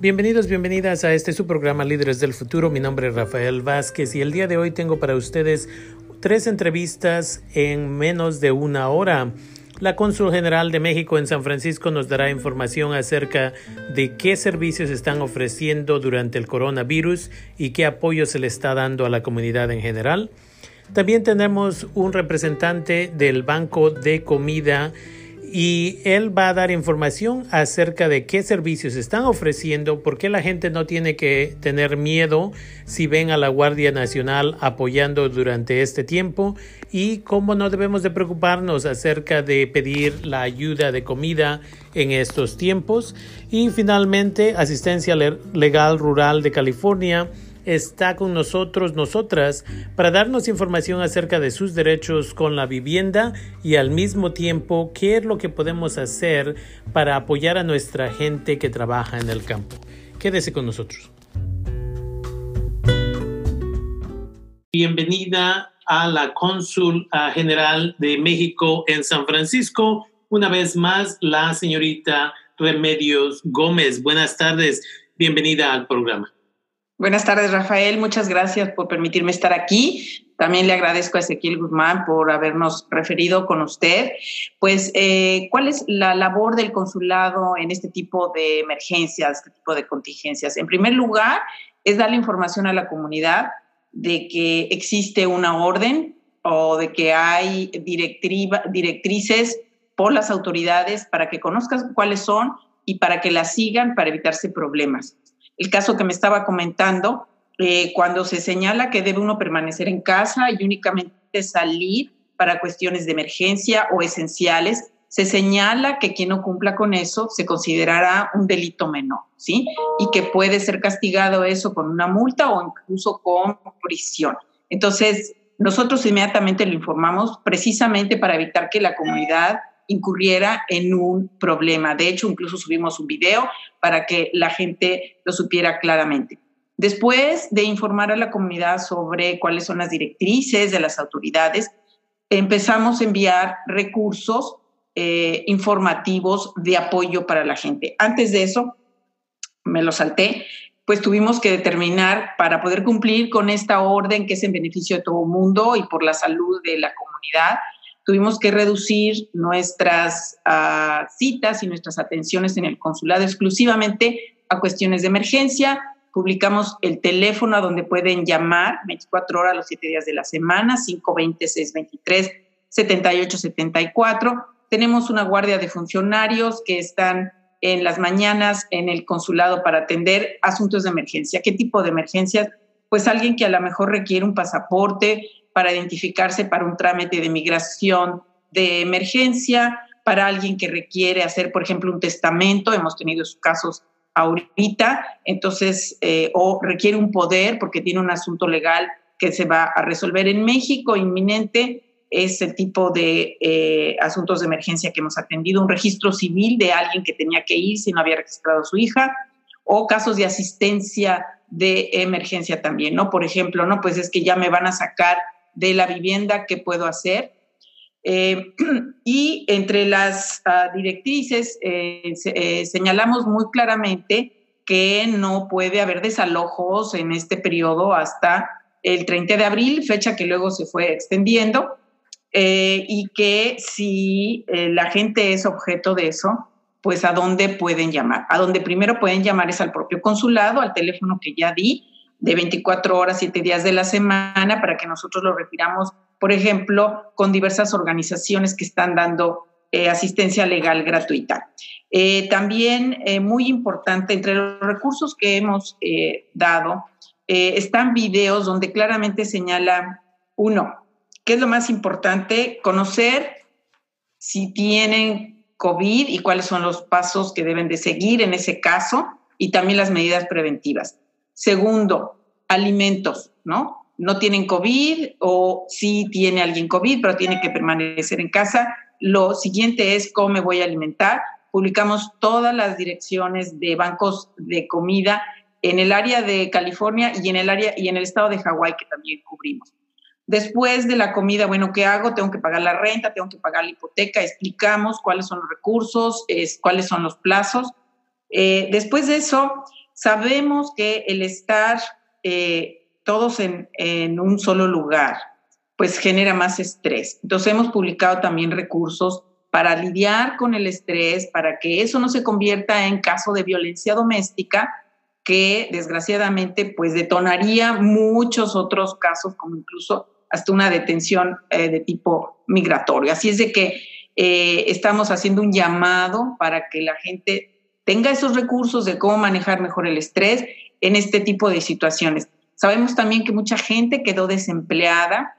Bienvenidos, bienvenidas a este su programa Líderes del Futuro. Mi nombre es Rafael Vázquez y el día de hoy tengo para ustedes tres entrevistas en menos de una hora. La Cónsul General de México en San Francisco nos dará información acerca de qué servicios están ofreciendo durante el coronavirus y qué apoyo se le está dando a la comunidad en general. También tenemos un representante del Banco de Comida y él va a dar información acerca de qué servicios están ofreciendo, por qué la gente no tiene que tener miedo si ven a la Guardia Nacional apoyando durante este tiempo y cómo no debemos de preocuparnos acerca de pedir la ayuda de comida en estos tiempos. Y finalmente, Asistencia Legal Rural de California está con nosotros, nosotras, para darnos información acerca de sus derechos con la vivienda y al mismo tiempo qué es lo que podemos hacer para apoyar a nuestra gente que trabaja en el campo. Quédese con nosotros. Bienvenida a la cónsul general de México en San Francisco. Una vez más, la señorita Remedios Gómez. Buenas tardes. Bienvenida al programa. Buenas tardes, Rafael. Muchas gracias por permitirme estar aquí. También le agradezco a Ezequiel Guzmán por habernos referido con usted. Pues, eh, ¿cuál es la labor del consulado en este tipo de emergencias, este tipo de contingencias? En primer lugar, es darle información a la comunidad de que existe una orden o de que hay directrices por las autoridades para que conozcan cuáles son y para que las sigan para evitarse problemas el caso que me estaba comentando, eh, cuando se señala que debe uno permanecer en casa y únicamente salir para cuestiones de emergencia o esenciales, se señala que quien no cumpla con eso se considerará un delito menor, ¿sí? Y que puede ser castigado eso con una multa o incluso con prisión. Entonces, nosotros inmediatamente lo informamos precisamente para evitar que la comunidad incurriera en un problema. De hecho, incluso subimos un video para que la gente lo supiera claramente. Después de informar a la comunidad sobre cuáles son las directrices de las autoridades, empezamos a enviar recursos eh, informativos de apoyo para la gente. Antes de eso, me lo salté, pues tuvimos que determinar para poder cumplir con esta orden que es en beneficio de todo el mundo y por la salud de la comunidad, tuvimos que reducir nuestras uh, citas y nuestras atenciones en el consulado exclusivamente a cuestiones de emergencia. Publicamos el teléfono a donde pueden llamar 24 horas los 7 días de la semana, 520-623-7874. Tenemos una guardia de funcionarios que están en las mañanas en el consulado para atender asuntos de emergencia. ¿Qué tipo de emergencias? Pues alguien que a lo mejor requiere un pasaporte, para identificarse para un trámite de migración de emergencia, para alguien que requiere hacer, por ejemplo, un testamento, hemos tenido esos casos ahorita, entonces, eh, o requiere un poder porque tiene un asunto legal que se va a resolver. En México inminente, es el tipo de eh, asuntos de emergencia que hemos atendido, un registro civil de alguien que tenía que ir si no había registrado a su hija, o casos de asistencia de emergencia también, ¿no? Por ejemplo, no, pues es que ya me van a sacar de la vivienda, qué puedo hacer. Eh, y entre las ah, directrices eh, eh, señalamos muy claramente que no puede haber desalojos en este periodo hasta el 30 de abril, fecha que luego se fue extendiendo, y que si la gente es objeto de eso, pues a dónde pueden llamar. A donde primero pueden llamar es al propio consulado, al teléfono que ya di, de 24 horas, 7 días de la semana, para que nosotros lo retiramos, por ejemplo, con diversas organizaciones que están dando eh, asistencia legal gratuita. Eh, también, eh, muy importante, entre los recursos que hemos dado, están videos donde claramente señala, uno, ¿qué es lo más importante? Conocer si tienen COVID y cuáles son los pasos que deben de seguir en ese caso y también las medidas preventivas. Segundo, alimentos, ¿no? No tienen COVID o sí tiene alguien COVID, pero tiene que permanecer en casa. Lo siguiente es cómo me voy a alimentar. Publicamos todas las direcciones de bancos de comida en el área de California y en el área y en el estado de Hawái que también cubrimos. Después de la comida, bueno, ¿qué hago? Tengo que pagar la renta, tengo que pagar la hipoteca, explicamos cuáles son los recursos, es, cuáles son los plazos. Eh, después de eso, sabemos que el estar eh, todos en, un solo lugar, pues genera más estrés. Entonces hemos publicado también recursos para lidiar con el estrés, para que eso no se convierta en caso de violencia doméstica, que desgraciadamente pues detonaría muchos otros casos, como incluso hasta una detención eh, de tipo migratorio. Así es de que eh, estamos haciendo un llamado para que la gente tenga esos recursos de cómo manejar mejor el estrés en este tipo de situaciones. Sabemos también que mucha gente quedó desempleada,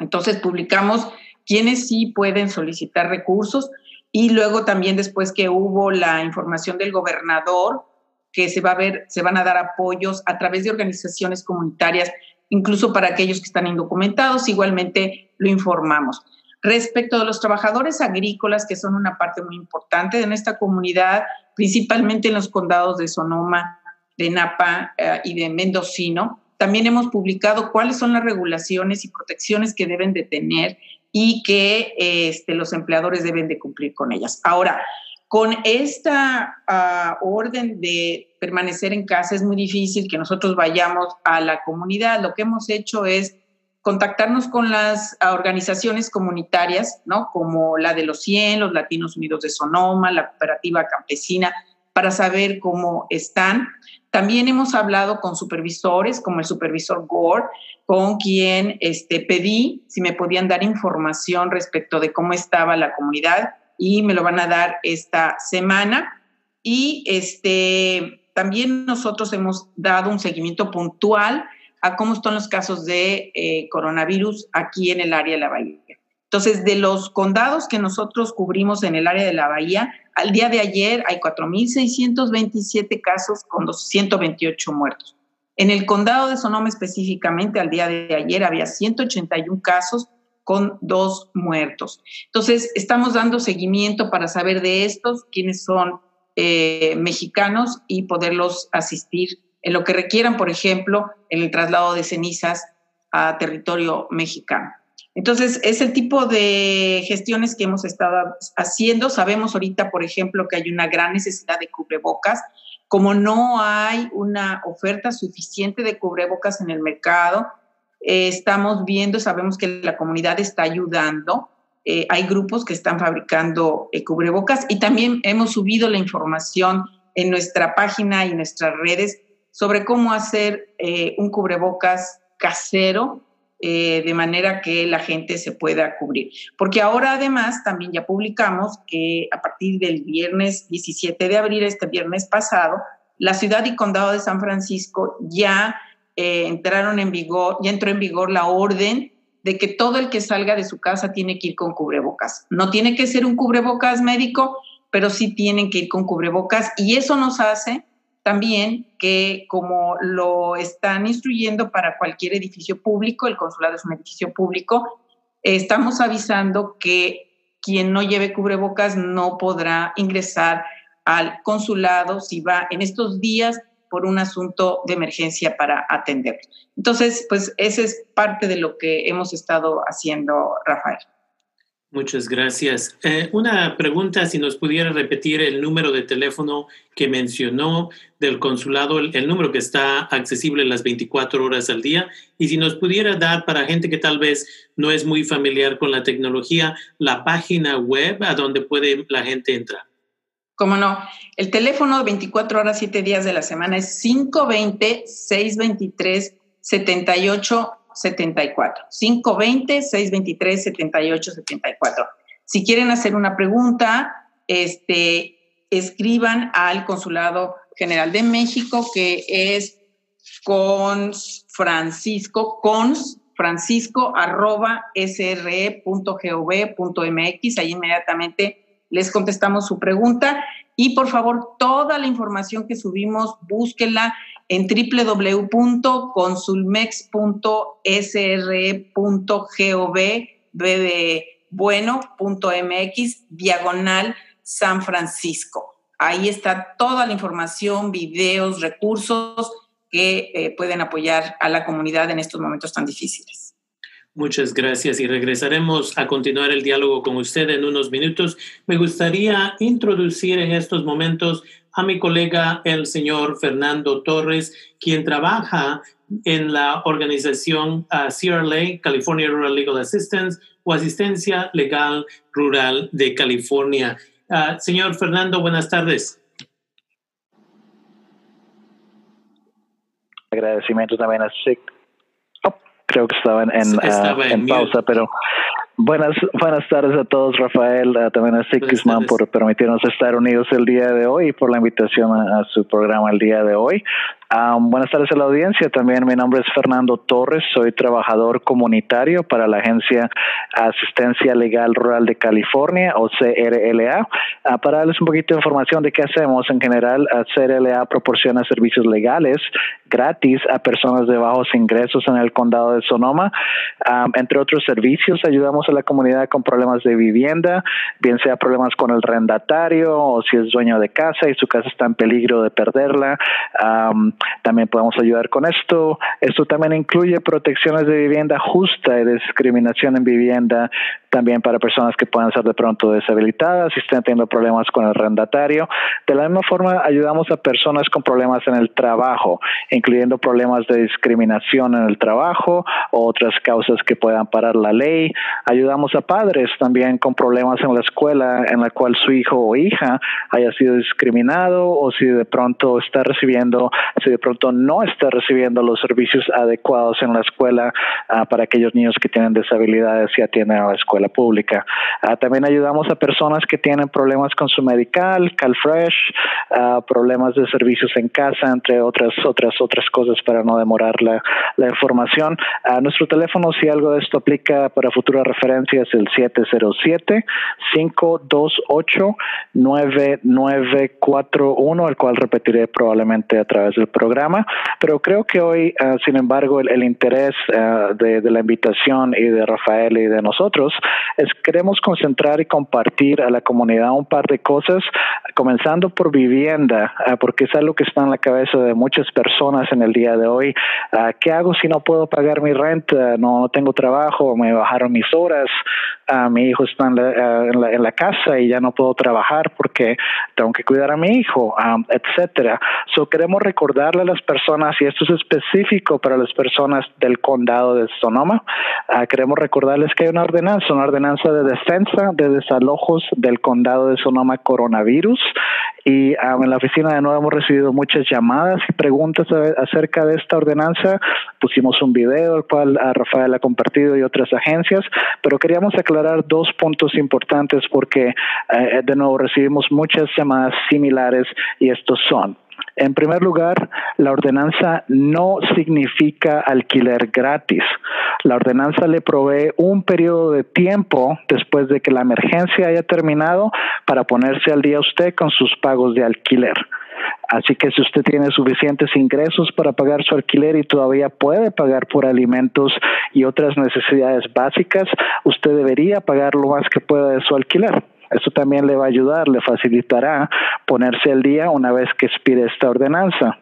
entonces publicamos quienes sí pueden solicitar recursos y luego también después que hubo la información del gobernador que se va a ver, se van a dar apoyos a través de organizaciones comunitarias, incluso para aquellos que están indocumentados, igualmente lo informamos. Respecto de los trabajadores agrícolas, que son una parte muy importante de nuestra comunidad, principalmente en los condados de Sonoma, de Napa eh, y de Mendocino, también hemos publicado cuáles son las regulaciones y protecciones que deben de tener y que este, los empleadores deben de cumplir con ellas. Ahora, con esta ah, orden de permanecer en casa es muy difícil que nosotros vayamos a la comunidad. Lo que hemos hecho es contactarnos con las ah, organizaciones comunitarias, ¿no? Como la de los 100, los Latinos Unidos de Sonoma, la Cooperativa Campesina, para saber cómo están. También hemos hablado con supervisores, como el supervisor Gore, con quien este, pedí si me podían dar información respecto de cómo estaba la comunidad y me lo van a dar esta semana. Y este, también nosotros hemos dado un seguimiento puntual a cómo están los casos de eh, coronavirus aquí en el área de la Bahía. Entonces, de los condados que nosotros cubrimos en el área de la Bahía, al día de ayer hay 4.627 casos con 228 muertos. En el condado de Sonoma específicamente, al día de ayer había 181 casos con dos muertos. Entonces, estamos dando seguimiento para saber de estos, quiénes son eh, mexicanos y poderlos asistir en lo que requieran, por ejemplo, en el traslado de cenizas a territorio mexicano. Entonces, es el tipo de gestiones que hemos estado haciendo. Sabemos ahorita, por ejemplo, que hay una gran necesidad de cubrebocas. Como no hay una oferta suficiente de cubrebocas en el mercado, eh, estamos viendo, sabemos que la comunidad está ayudando. Eh, hay grupos que están fabricando eh, cubrebocas y también hemos subido la información en nuestra página y nuestras redes sobre cómo hacer un cubrebocas casero eh, de manera que la gente se pueda cubrir. Porque ahora además también ya publicamos que a partir del viernes 17 de abril, este viernes pasado, la ciudad y condado de San Francisco ya eh, entraron en vigor, ya entró en vigor la orden de que todo el que salga de su casa tiene que ir con cubrebocas. No tiene que ser un cubrebocas médico, pero sí tienen que ir con cubrebocas y eso nos hace también que como lo están instruyendo para cualquier edificio público, el consulado es un edificio público, estamos avisando que quien no lleve cubrebocas no podrá ingresar al consulado si va en estos días por un asunto de emergencia para atender. Entonces, pues ese es parte de lo que hemos estado haciendo, Rafael. Muchas gracias. Eh, una pregunta, si nos pudiera repetir el número de teléfono que mencionó del consulado, el, número que está accesible las 24 horas al día, y si nos pudiera dar para gente que tal vez no es muy familiar con la tecnología, la página web a donde puede la gente entrar. Cómo no. El teléfono 24 horas, 7 días de la semana es 520-623-78 74. 520-623-7874. Si quieren hacer una pregunta, este, escriban al Consulado General de México, que es con Francisco, con francisco arroba sre.gov.mx. Ahí inmediatamente les contestamos su pregunta. Y por favor, toda la información que subimos, búsquenla en www.consulmex.sr.gov diagonal San Francisco. Ahí está toda la información, videos, recursos que eh, pueden apoyar a la comunidad en estos momentos tan difíciles. Muchas gracias y regresaremos a continuar el diálogo con usted en unos minutos. Me gustaría introducir en estos momentos a mi colega, el señor Fernando Torres, quien trabaja en la organización uh, CRLA, California Rural Legal Assistance, o Asistencia Legal Rural de California. Uh, señor Fernando, buenas tardes. Agradecimiento también a SIC. Creo que estaba en, en, uh, pausa, pero Buenas, buenas tardes a todos, Rafael, también a Sikisman por permitirnos estar unidos el día de hoy y por la invitación a, su programa el día de hoy buenas tardes a la audiencia. También mi nombre es Fernando Torres. Soy trabajador comunitario para la Agencia Asistencia Legal Rural de California o CRLA. Ah, para darles un poquito de información de qué hacemos en general, CRLA proporciona servicios legales gratis a personas de bajos ingresos en el condado de Sonoma. entre otros servicios, ayudamos a la comunidad con problemas de vivienda, bien sea problemas con el rendatario o si es dueño de casa y su casa está en peligro de perderla también podemos ayudar con esto. Esto también incluye protecciones de vivienda justa y discriminación en vivienda, también para personas que puedan ser de pronto deshabilitadas y estén teniendo problemas con el arrendatario. De la misma forma, ayudamos a personas con problemas en el trabajo, incluyendo problemas de discriminación en el trabajo o otras causas que puedan parar la ley. Ayudamos a padres también con problemas en la escuela en la cual su hijo o hija haya sido discriminado o si de pronto está recibiendo, si de pronto no está recibiendo los servicios adecuados en la escuela uh, para aquellos niños que tienen deshabilidades y atienden a la escuela la pública. Ah, también ayudamos a personas que tienen problemas con su medical, CalFresh, uh, problemas de servicios en casa, entre otras otras otras cosas para no demorar la, la información. Uh, nuestro teléfono, si algo de esto aplica para futuras referencias, el 707-528-9941, el cual repetiré probablemente a través del programa. Pero creo que hoy, sin embargo, el, interés de la invitación y de Rafael y de nosotros es queremos concentrar y compartir a la comunidad un par de cosas, comenzando por vivienda, ah, porque es algo que está en la cabeza de muchas personas en el día de hoy. Ah, ¿Qué hago si no puedo pagar mi renta? No, tengo trabajo, me bajaron mis horas, uh, mi hijo está en la, en, la, casa y ya no puedo trabajar porque tengo que cuidar a mi hijo, etcétera. So queremos recordarle a las personas, y esto es específico para las personas del condado de Sonoma, queremos recordarles que hay una ordenanza, una ordenanza de defensa de desalojos del condado de Sonoma coronavirus y um, en la oficina de nuevo hemos recibido muchas llamadas y preguntas acerca de esta ordenanza. Pusimos un video, el cual a Rafael ha compartido y otras agencias, pero queríamos aclarar dos puntos importantes porque eh, de nuevo recibimos muchas llamadas similares y estos son. En primer lugar, la ordenanza no significa alquiler gratis. La ordenanza le provee un periodo de tiempo después de que la emergencia haya terminado para ponerse al día usted con sus pagos de alquiler. Así que si usted tiene suficientes ingresos para pagar su alquiler y todavía puede pagar por alimentos y otras necesidades básicas, usted debería pagar lo más que pueda de su alquiler. Eso también le va a ayudar, le facilitará ponerse al día una vez que expire esta ordenanza.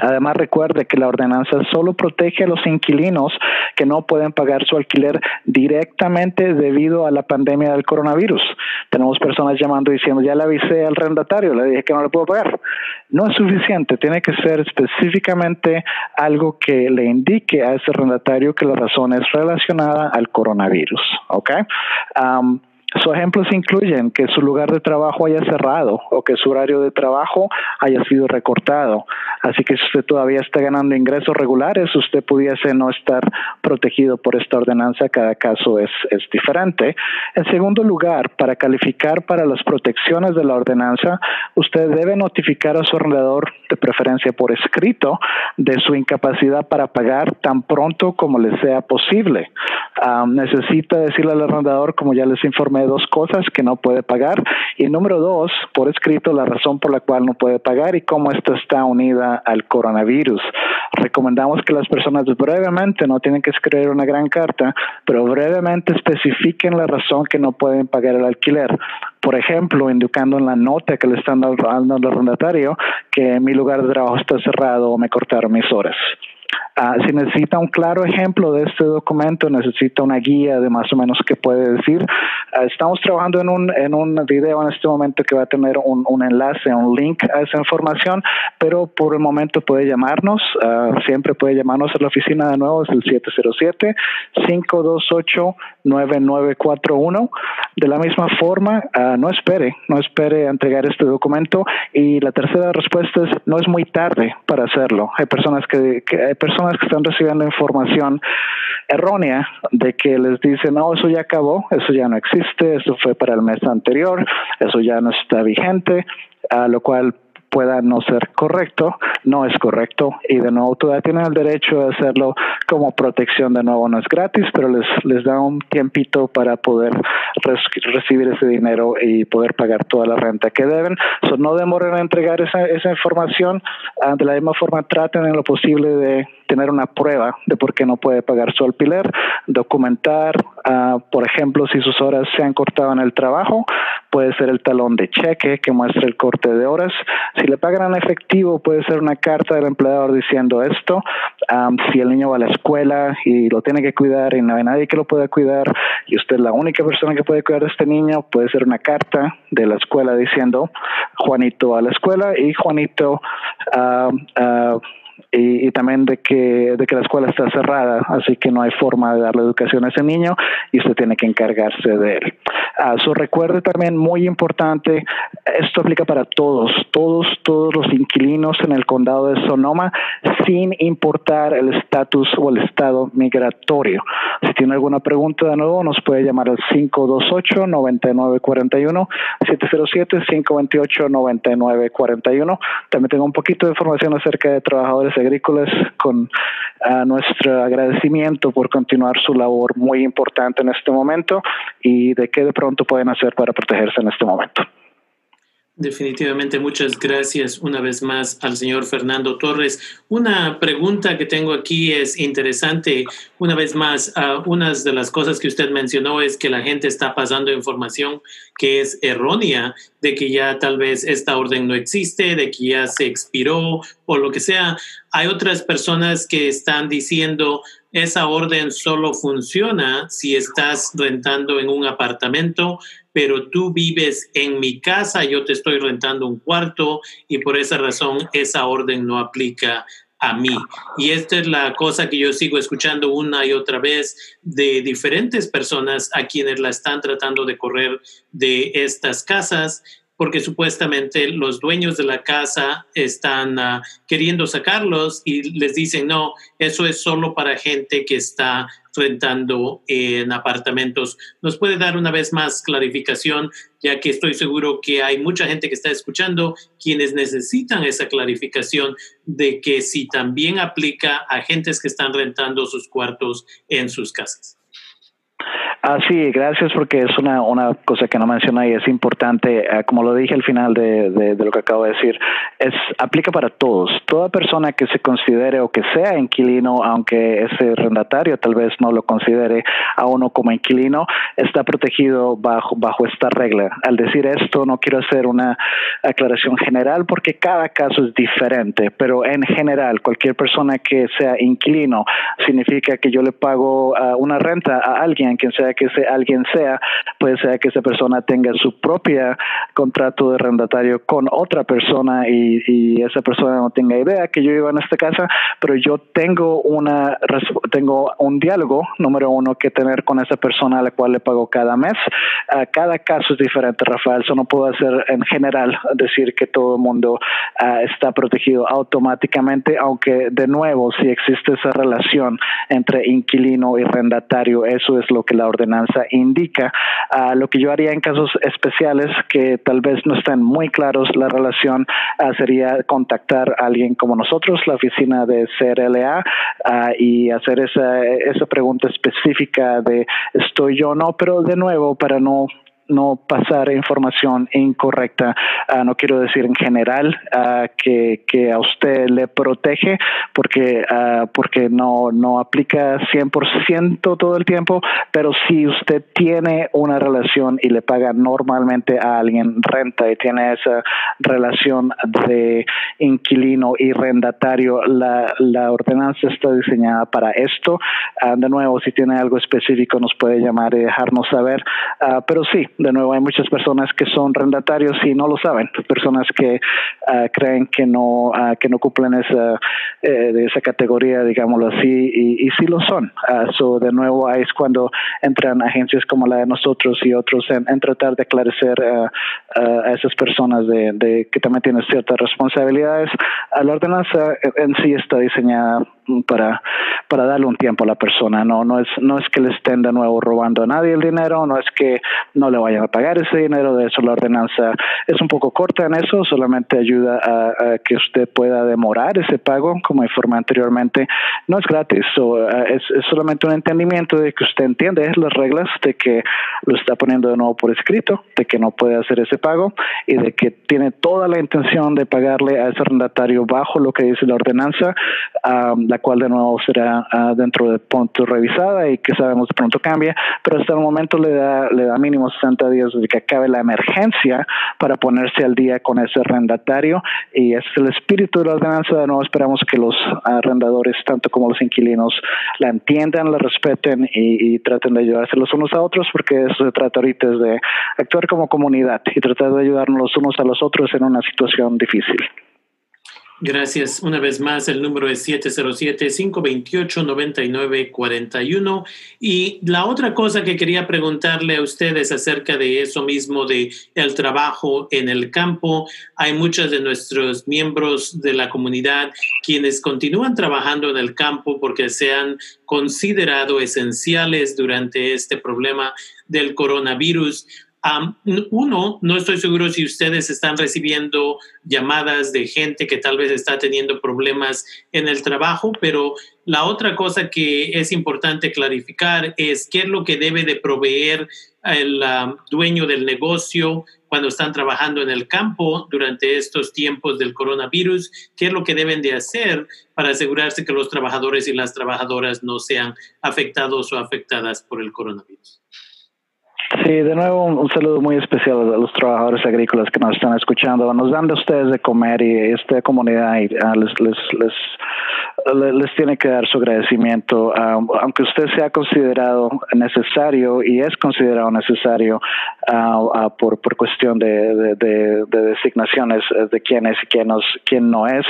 Además, recuerde que la ordenanza solo protege a los inquilinos que no pueden pagar su alquiler directamente debido a la pandemia del coronavirus. Tenemos personas llamando diciendo, ya le avisé al arrendatario, le dije que no le puedo pagar. No es suficiente, tiene que ser específicamente algo que le indique a ese arrendatario que la razón es relacionada al coronavirus. ¿ok? Sus ejemplos incluyen que su lugar de trabajo haya cerrado o que su horario de trabajo haya sido recortado. Así que si usted todavía está ganando ingresos regulares, usted pudiese no estar protegido por esta ordenanza. Cada caso es, es diferente. En segundo lugar, para calificar para las protecciones de la ordenanza, usted debe notificar a su arrendador, de preferencia por escrito, de su incapacidad para pagar tan pronto como le sea posible. Ah, necesita decirle al arrendador, como ya les informé, dos cosas que no puede pagar y número dos, por escrito la razón por la cual no puede pagar y cómo esto está unida al coronavirus. Recomendamos que las personas brevemente, no tienen que escribir una gran carta, pero brevemente especifiquen la razón que no pueden pagar el alquiler. Por ejemplo, indicando en la nota que le están dando al arrendatario que mi lugar de trabajo está cerrado o me cortaron mis horas. Ah, si necesita un claro ejemplo de este documento, necesita una guía de más o menos qué puede decir, Ah, estamos trabajando en un, en un video en este momento que va a tener un, un enlace, un link a esa información, pero por el momento puede llamarnos, ah, siempre puede llamarnos a la oficina de nuevo, es el 707-528-9941. De la misma forma, uh, no espere, no espere a entregar este documento. Y la tercera respuesta es, no es muy tarde para hacerlo. Hay personas que, que hay personas que están recibiendo información errónea de que les dicen, no, eso ya acabó, eso ya no existe, eso fue para el mes anterior, eso ya no está vigente, a lo cual pueda no ser correcto, no es correcto y de nuevo todavía tienen el derecho de hacerlo como protección, de nuevo no es gratis, pero les, les da un tiempito para poder recibir ese dinero y poder pagar toda la renta que deben. So, no demoren en entregar esa, esa información, uh, de la misma forma traten en lo posible de tener una prueba de por qué no puede pagar su alquiler, documentar, uh, por ejemplo, si sus horas se han cortado en el trabajo, puede ser el talón de cheque que muestra el corte de horas. Si le pagan en efectivo, puede ser una carta del empleador diciendo esto. Um, si el niño va a la escuela y lo tiene que cuidar y no hay nadie que lo pueda cuidar y usted es la única persona que puede cuidar a este niño, puede ser una carta de la escuela diciendo Juanito a la escuela y Juanito uh, uh, y, también de que, de que la escuela está cerrada, así que no hay forma de darle educación a ese niño y usted tiene que encargarse de él. Uh, so recuerde también, muy importante, esto aplica para todos, todos, todos los inquilinos en el condado de Sonoma, sin importar el estatus o el estado migratorio. Si tiene alguna pregunta de nuevo, nos puede llamar al 528-9941, 707-528-9941. También tengo un poquito de información acerca de trabajadores agrícolas con uh, nuestro agradecimiento por continuar su labor muy importante en este momento y de qué de pronto pueden hacer para protegerse en este momento. Definitivamente, muchas gracias una vez más al señor Fernando Torres. Una pregunta que tengo aquí es interesante. Una vez más, uh, una de las cosas que usted mencionó es que la gente está pasando información que es errónea, de que ya tal vez esta orden no existe, de que ya se expiró o lo que sea. Hay otras personas que están diciendo, esa orden solo funciona si estás rentando en un apartamento, pero tú vives en mi casa, yo te estoy rentando un cuarto y por esa razón esa orden no aplica a mí. Y esta es la cosa que yo sigo escuchando una y otra vez de diferentes personas a quienes la están tratando de correr de estas casas porque supuestamente los dueños de la casa están uh, queriendo sacarlos y les dicen, no, eso es solo para gente que está rentando en apartamentos. ¿Nos puede dar una vez más clarificación, ya que estoy seguro que hay mucha gente que está escuchando quienes necesitan esa clarificación de que si también aplica a gentes que están rentando sus cuartos en sus casas? Ah, sí, gracias porque es una, una cosa que no menciona y es importante. Uh, como lo dije al final de, de, lo que acabo de decir, es aplica para todos. Toda persona que se considere o que sea inquilino, aunque ese arrendatario tal vez no lo considere a uno como inquilino, está protegido bajo, bajo esta regla. Al decir esto, no quiero hacer una aclaración general porque cada caso es diferente, pero en general, cualquier persona que sea inquilino significa que yo le pago uh, una renta a alguien, quien sea que ese alguien sea, puede ser que esa persona tenga su propia contrato de arrendatario con otra persona y, esa persona no tenga idea que yo iba en esta casa, pero yo tengo una tengo un diálogo número uno que tener con esa persona a la cual le pago cada mes. Uh, cada caso es diferente, Rafael. Eso no puedo hacer en general decir que todo el mundo uh, está protegido automáticamente, aunque de nuevo si existe esa relación entre inquilino y arrendatario, eso es lo que la ordenanza indica. Uh, lo que yo haría en casos especiales que tal vez no estén muy claros la relación uh, sería contactar a alguien como nosotros, la oficina de CRLA, uh, y hacer esa, esa pregunta específica de estoy yo o no, pero de nuevo, para no no pasar información incorrecta. Ah, no quiero decir en general ah, que, a usted le protege porque, ah, porque no, no aplica 100% todo el tiempo, pero si usted tiene una relación y le paga normalmente a alguien renta y tiene esa relación de inquilino y rendatario, la, la ordenanza está diseñada para esto. de nuevo, si tiene algo específico nos puede llamar y dejarnos saber, pero sí, de nuevo hay muchas personas que son rendatarios y no lo saben, personas que uh, creen que no uh, que no cumplen esa eh, de esa categoría, digámoslo así, y, y sí lo son. Uh, de nuevo ahí es cuando entran agencias como la de nosotros y otros en, tratar de aclarecer a esas personas de, de, que también tienen ciertas responsabilidades. La ordenanza en sí está diseñada para, para darle un tiempo a la persona. No, no, es, no es que le estén de nuevo robando a nadie el dinero, no es que no le vayan a pagar ese dinero, de eso la ordenanza es un poco corta en eso, solamente ayuda a, que usted pueda demorar ese pago, como informé anteriormente. No es gratis, eh, es, es, solamente un entendimiento de que usted entiende las reglas, de que lo está poniendo de nuevo por escrito, de que no puede hacer ese pago y de que tiene toda la intención de pagarle a ese arrendatario bajo lo que dice la ordenanza la cual de nuevo será uh, dentro de punto revisada y que sabemos de pronto cambia, pero hasta el momento le da, le da mínimo 60 días de que acabe la emergencia para ponerse al día con ese arrendatario y es el espíritu de la ordenanza, de nuevo esperamos que los arrendadores, tanto como los inquilinos, la entiendan, la respeten y, y traten de ayudarse los unos a otros porque eso se trata ahorita es de actuar como comunidad y tratar de ayudarnos los unos a los otros en una situación difícil. Gracias. Una vez más, el número es 707-528-9941. Y la otra cosa que quería preguntarle a ustedes acerca de eso mismo, de el trabajo en el campo. Hay muchos de nuestros miembros de la comunidad quienes continúan trabajando en el campo porque se han considerado esenciales durante este problema del coronavirus uno, no estoy seguro si ustedes están recibiendo llamadas de gente que tal vez está teniendo problemas en el trabajo, pero la otra cosa que es importante clarificar es qué es lo que debe de proveer el dueño del negocio cuando están trabajando en el campo durante estos tiempos del coronavirus, qué es lo que deben de hacer para asegurarse que los trabajadores y las trabajadoras no sean afectados o afectadas por el coronavirus. Sí, de nuevo un, saludo muy especial a los trabajadores agrícolas que nos están escuchando. Nos dan de ustedes de comer y esta comunidad ah, les, les, les, tiene que dar su agradecimiento. Ah, aunque usted sea considerado necesario y es considerado necesario uh, por, por cuestión de, de, de, designaciones de quién es y quién, nos, quién no es,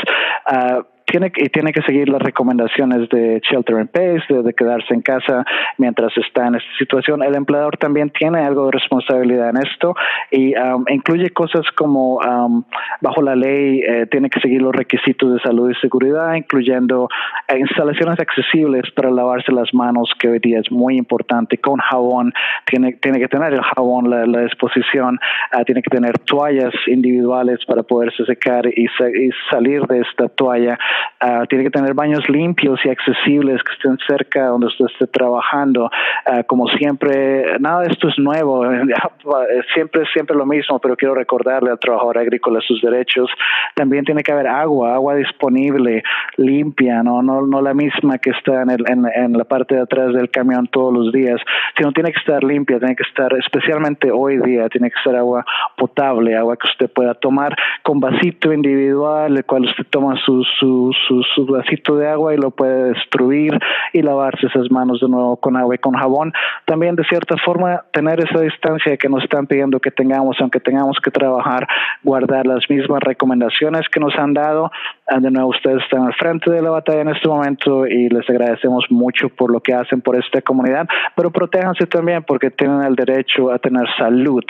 tiene, y tiene que seguir las recomendaciones de shelter in place, de, quedarse en casa mientras está en esta situación. El empleador también tiene algo de responsabilidad en esto y um, incluye cosas como um, bajo la ley eh, tiene que seguir los requisitos de salud y seguridad, incluyendo eh, instalaciones accesibles para lavarse las manos, que hoy día es muy importante, con jabón, tiene, tiene que tener el jabón, la, la disposición, uh, tiene que tener toallas individuales para poderse secar y, y salir de esta toalla uh, tiene que tener baños limpios y accesibles que estén cerca donde usted esté trabajando. Uh, como siempre, nada de esto es nuevo, siempre siempre lo mismo, pero quiero recordarle al trabajador agrícola sus derechos. También tiene que haber agua, agua disponible, limpia, no no, no la misma que está en, el, en, en la parte de atrás del camión todos los días, sino tiene que estar limpia, tiene que estar, especialmente hoy día, tiene que ser agua potable, agua que usted pueda tomar con vasito individual, el cual usted toma su, su su, vasito de agua y lo puede destruir y lavarse esas manos de nuevo con agua y con jabón. También de cierta forma tener esa distancia que nos están pidiendo que tengamos, aunque tengamos que trabajar, guardar las mismas recomendaciones que nos han dado. Ah, de nuevo, ustedes están al frente de la batalla en este momento y les agradecemos mucho por lo que hacen por esta comunidad, pero protéjanse también porque tienen el derecho a tener salud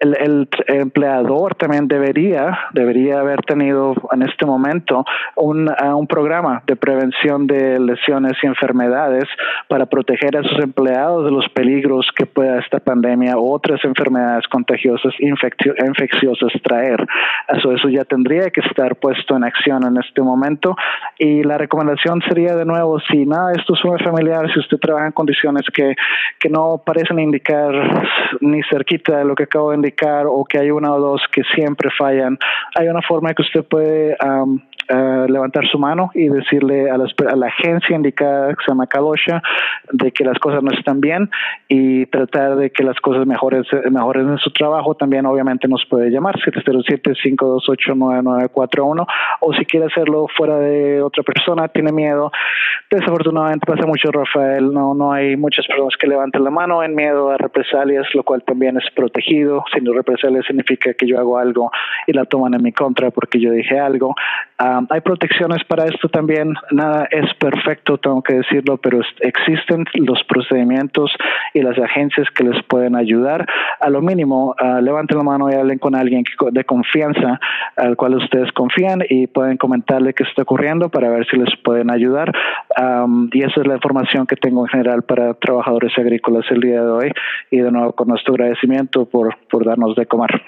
el, el, empleador también debería, debería haber tenido en este momento un, uh, un programa de prevención de lesiones y enfermedades para proteger a sus empleados de los peligros que pueda esta pandemia u otras enfermedades contagiosas infecciosas traer. Eso, eso ya tendría que estar puesto en acción en este momento y la recomendación sería de nuevo, si nada esto es familiar, si usted trabaja en condiciones que, que no parecen indicar ni cerquita de lo que acabo de indicar o que hay una o dos que siempre fallan, hay una forma que usted puede levantar su mano y decirle a la, agencia indicada que se llama Kadosha de que las cosas no están bien y tratar de que las cosas mejoren, mejoren en su trabajo. También obviamente nos puede llamar 707-528-9941 o si quiere hacerlo fuera de otra persona, tiene miedo. Desafortunadamente pasa mucho, Rafael, no, no hay muchas personas que levanten la mano en miedo a represalias, lo cual también es protegido. Si no represalias significa que yo hago algo y la toman en mi contra porque yo dije algo. Ah, hay protecciones para esto también. Nada es perfecto, tengo que decirlo, pero existen los procedimientos y las agencias que les pueden ayudar. A lo mínimo, uh, levanten la mano y hablen con alguien de confianza al cual ustedes confían y pueden comentarle qué está ocurriendo para ver si les pueden ayudar. y esa es la información que tengo en general para trabajadores agrícolas el día de hoy. Y de nuevo, con nuestro agradecimiento por, por darnos de comer.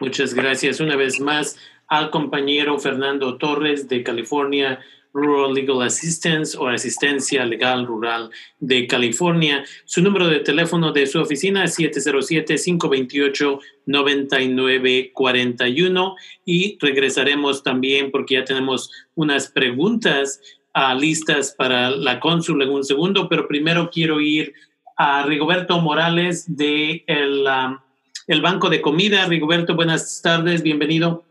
Muchas gracias una vez más al compañero Fernando Torres de California Rural Legal Assistance o Asistencia Legal Rural de California. Su número de teléfono de su oficina es 707-528-9941 y regresaremos también porque ya tenemos unas preguntas uh, listas para la cónsul en un segundo, pero primero quiero ir a Rigoberto Morales de el, um, el Banco de Comida. Rigoberto, buenas tardes, bienvenido.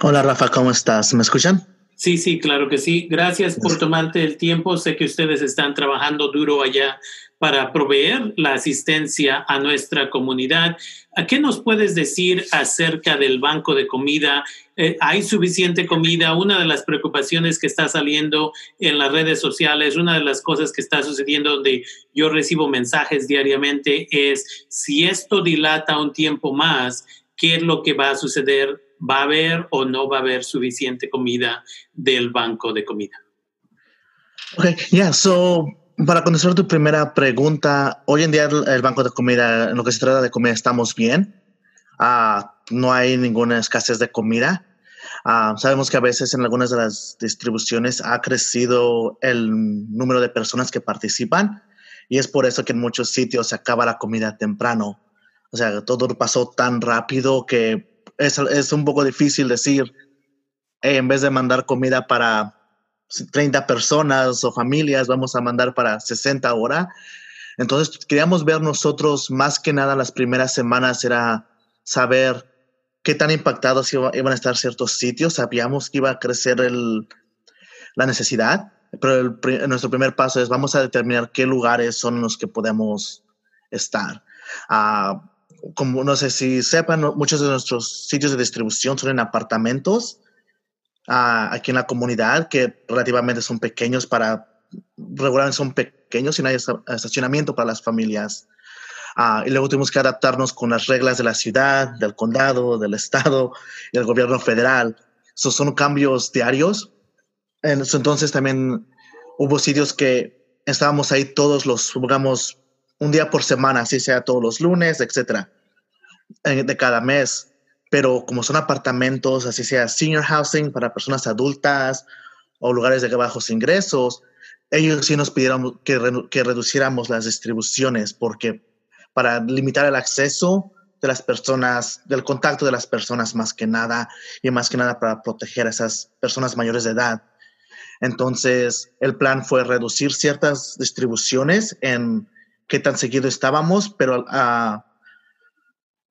Hola Rafa, ¿cómo estás? ¿Me escuchan? Sí, sí, claro que sí. Gracias por tomarte el tiempo. Sé que ustedes están trabajando duro allá para proveer la asistencia a nuestra comunidad. ¿A qué nos puedes decir acerca del banco de comida? Eh, ¿Hay suficiente comida? Una de las preocupaciones que está saliendo en las redes sociales, una de las cosas que está sucediendo donde yo recibo mensajes diariamente es si esto dilata un tiempo más, ¿qué es lo que va a suceder va a haber o no va a haber suficiente comida del banco de comida. Ok, yeah, so para contestar tu primera pregunta, hoy en día el, banco de comida, en lo que se trata de comida, estamos bien. Uh, no hay ninguna escasez de comida. Uh, sabemos que a veces en algunas de las distribuciones ha crecido el número de personas que participan y es por eso que en muchos sitios se acaba la comida temprano. O sea, todo pasó tan rápido que es, es un poco difícil decir, en vez de mandar comida para 30 personas o familias, vamos a mandar para 60 ahora. Entonces, queríamos ver nosotros, más que nada las primeras semanas, era saber qué tan impactados iban a estar ciertos sitios. Sabíamos que iba a crecer el, la necesidad, pero nuestro primer paso es vamos a determinar qué lugares son los que podemos estar. Uh, como no sé si sepan, muchos de nuestros sitios de distribución son en apartamentos uh, aquí en la comunidad que relativamente son pequeños para, regularmente son pequeños y no hay estacionamiento para las familias. Uh, y luego tuvimos que adaptarnos con las reglas de la ciudad, del condado, del estado y del gobierno federal. So, son cambios diarios. Entonces también hubo sitios que estábamos ahí todos los, digamos, un día por semana, así sea todos los lunes, etcétera, de cada mes. Pero como son apartamentos, así sea senior housing para personas adultas o lugares de bajos ingresos, ellos sí nos pidieron que, que reduciéramos las distribuciones porque para limitar el acceso de las personas, del contacto de las personas más que nada y más que nada para proteger a esas personas mayores de edad. Entonces, el plan fue reducir ciertas distribuciones en qué tan seguido estábamos, pero a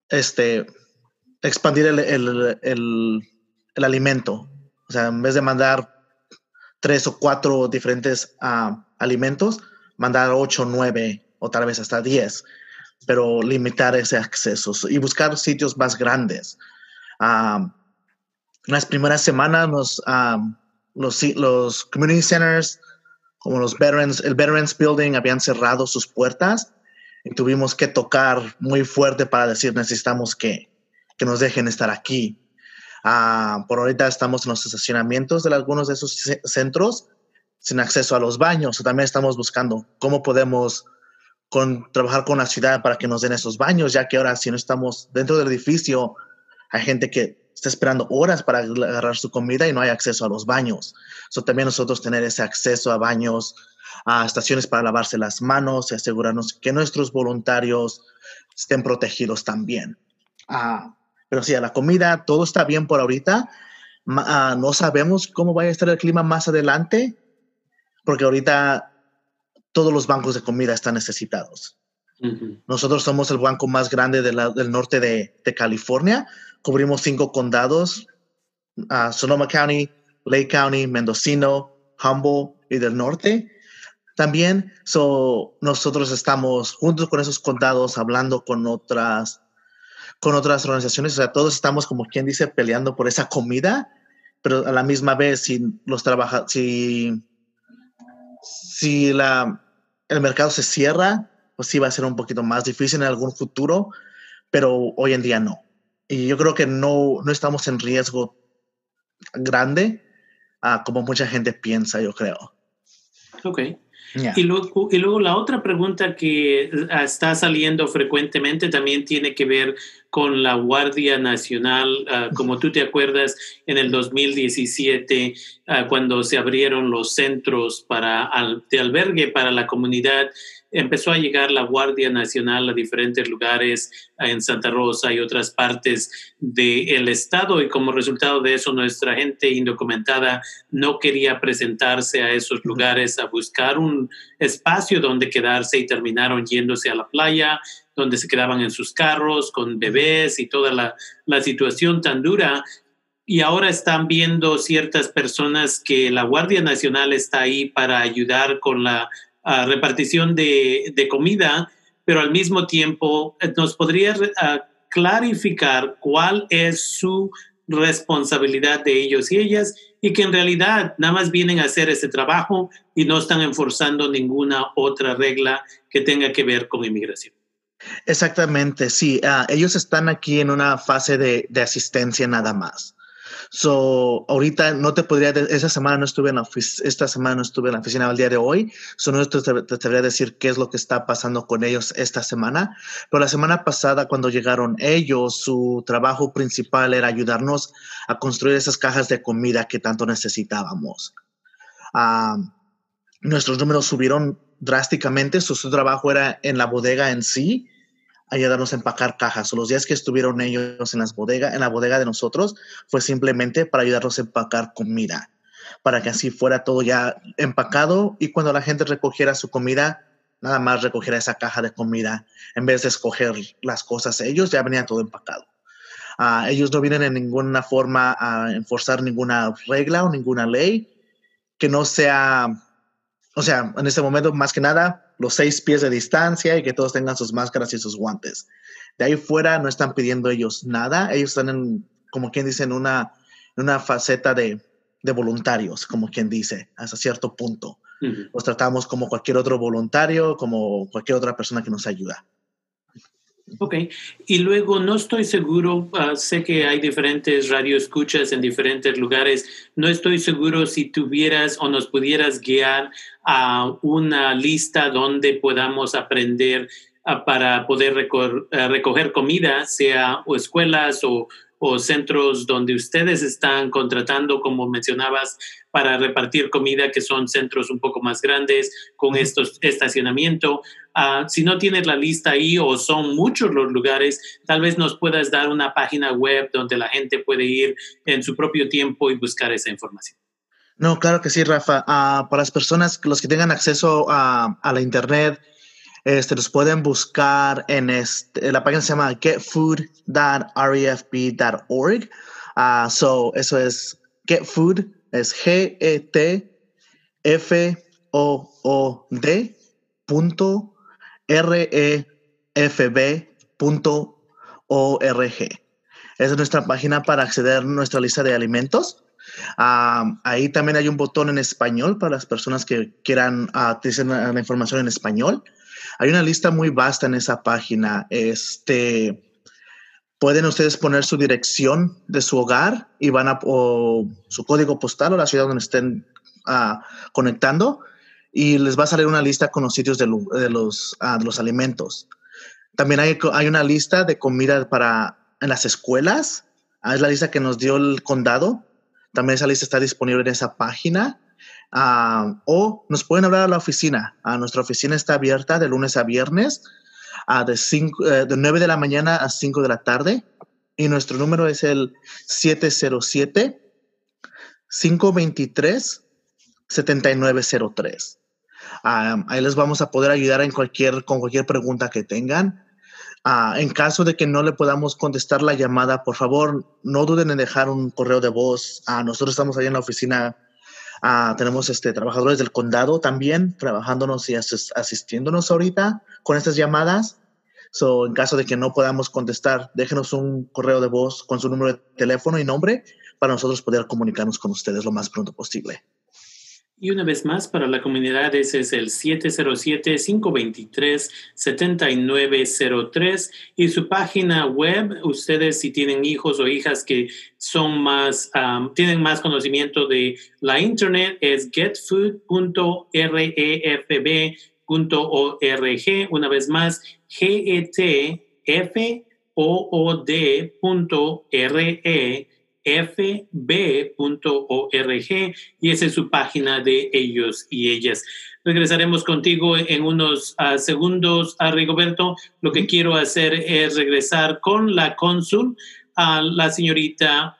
este, expandir el, el, el, alimento. O sea, en vez de mandar tres o cuatro diferentes alimentos, mandar ocho, nueve o tal vez hasta diez, pero limitar ese acceso y buscar sitios más grandes. en las primeras semanas, los, los, los community centers como los veterans, el Veterans Building habían cerrado sus puertas y tuvimos que tocar muy fuerte para decir necesitamos que, que nos dejen estar aquí. Ah, por ahorita estamos en los estacionamientos de algunos de esos centros sin acceso a los baños. También estamos buscando cómo podemos con, trabajar con la ciudad para que nos den esos baños, ya que ahora si no estamos dentro del edificio, hay gente que está esperando horas para agarrar su comida y no hay acceso a los baños. So, también nosotros tener ese acceso a baños, a estaciones para lavarse las manos y asegurarnos que nuestros voluntarios estén protegidos también. Ah, pero sí, a la comida todo está bien por ahorita. Ah, no sabemos cómo va a estar el clima más adelante, porque ahorita todos los bancos de comida están necesitados. Nosotros somos el banco más grande del norte de, California. Cubrimos cinco condados, uh, Sonoma County, Lake County, Mendocino, Humboldt y del norte. También so, nosotros estamos juntos con esos condados hablando con otras, con otras organizaciones. O sea, todos estamos, como quien dice, peleando por esa comida, pero a la misma vez, si los trabaja, si, si la, el mercado se cierra, pues sí va a ser un poquito más difícil en algún futuro, pero hoy en día no. Y yo creo que no, no estamos en riesgo grande uh, como mucha gente piensa, yo creo. Ok. Y, luego, y luego la otra pregunta que ah, está saliendo frecuentemente también tiene que ver con la Guardia Nacional. Uh, como tú te acuerdas, en el 2017, uh, cuando se abrieron los centros para, de albergue para la comunidad, empezó a llegar la Guardia Nacional a diferentes lugares en Santa Rosa y otras partes del estado y como resultado de eso nuestra gente indocumentada no quería presentarse a esos lugares a buscar un espacio donde quedarse y terminaron yéndose a la playa donde se quedaban en sus carros con bebés y toda la, la situación tan dura. Y ahora están viendo ciertas personas que la Guardia Nacional está ahí para ayudar con la repartición de, de, comida, pero al mismo tiempo eh, nos podría clarificar cuál es su responsabilidad de ellos y ellas y que en realidad nada más vienen a hacer ese trabajo y no están enforzando ninguna otra regla que tenga que ver con inmigración. Exactamente, sí. Ah, ellos están aquí en una fase de, de asistencia nada más. So, ahorita no te podría, esa semana no estuve en la esta semana no estuve en la oficina al día de hoy, so no te, te, debería decir qué es lo que está pasando con ellos esta semana, pero la semana pasada cuando llegaron ellos, su trabajo principal era ayudarnos a construir esas cajas de comida que tanto necesitábamos. nuestros números subieron drásticamente, su trabajo era en la bodega en sí, ayudarnos a empacar cajas. O los días que estuvieron ellos en las bodegas, en la bodega de nosotros, fue simplemente para ayudarnos a empacar comida, para que así fuera todo ya empacado y cuando la gente recogiera su comida, nada más recogiera esa caja de comida en vez de escoger las cosas. Ellos ya venían todo empacado. Uh, ellos no vienen en ninguna forma a enforzar ninguna regla o ninguna ley que no sea, o sea, en este momento más que nada los seis pies de distancia y que todos tengan sus máscaras y sus guantes. De ahí fuera no están pidiendo ellos nada, ellos están en, como quien dice, en una, una faceta de, de voluntarios, como quien dice, hasta cierto punto. Los tratamos como cualquier otro voluntario, como cualquier otra persona que nos ayuda. Ok, y luego no estoy seguro, ah, sé que hay diferentes radioescuchas en diferentes lugares, no estoy seguro si tuvieras o nos pudieras guiar a una lista donde podamos aprender ah, para poder ah, recoger comida, sea o escuelas o o centros donde ustedes están contratando, como mencionabas, para repartir comida, que son centros un poco más grandes con estos estacionamiento. Ah, si no tienes la lista ahí o son muchos los lugares, tal vez nos puedas dar una página web donde la gente puede ir en su propio tiempo y buscar esa información. No, claro que sí, Rafa. Ah, para las personas, los que tengan acceso a, a la Internet, este, los pueden buscar en este, la página se llama getfood.refb.org. Ah, so, eso es getfood, es G-E-T-F-O-O-D punto R-E-F-B punto O-R-G. Esa es nuestra página para acceder a nuestra lista de alimentos. Uh, ahí también hay un botón en español para las personas que quieran uh, la información en español. Hay una lista muy vasta en esa página. Este, pueden ustedes poner su dirección de su hogar y van a su código postal o la ciudad donde estén uh, conectando y les va a salir una lista con los sitios de, de los, alimentos. También hay, hay, una lista de comida para en las escuelas Ah, es la lista que nos dio el condado. También esa lista está disponible en esa página. Ah, o nos pueden hablar a la oficina. a nuestra oficina está abierta de lunes a viernes de, cinco, eh, de 9 de la mañana a 5 de la tarde. Y nuestro número es el 707 523 7903. ahí les vamos a poder ayudar en cualquier, con cualquier pregunta que tengan. Ah, en caso de que no le podamos contestar la llamada, por favor, no duden en dejar un correo de voz. Uh, nosotros estamos ahí en la oficina. Ah, tenemos este, trabajadores del condado también trabajándonos y asistiéndonos ahorita con estas llamadas. So, en caso de que no podamos contestar, déjenos un correo de voz con su número de teléfono y nombre para nosotros poder comunicarnos con ustedes lo más pronto posible. Y una vez más, para la comunidad ese es el 707-523-7903 y su página web, ustedes si tienen hijos o hijas que son más, tienen más conocimiento de la internet, es getfood.refb.org, una vez más, getfood.re fb.org y esa es su página de ellos y ellas. Regresaremos contigo en unos ah, segundos, a Rigoberto. Lo que quiero hacer es regresar con la cónsul, a la señorita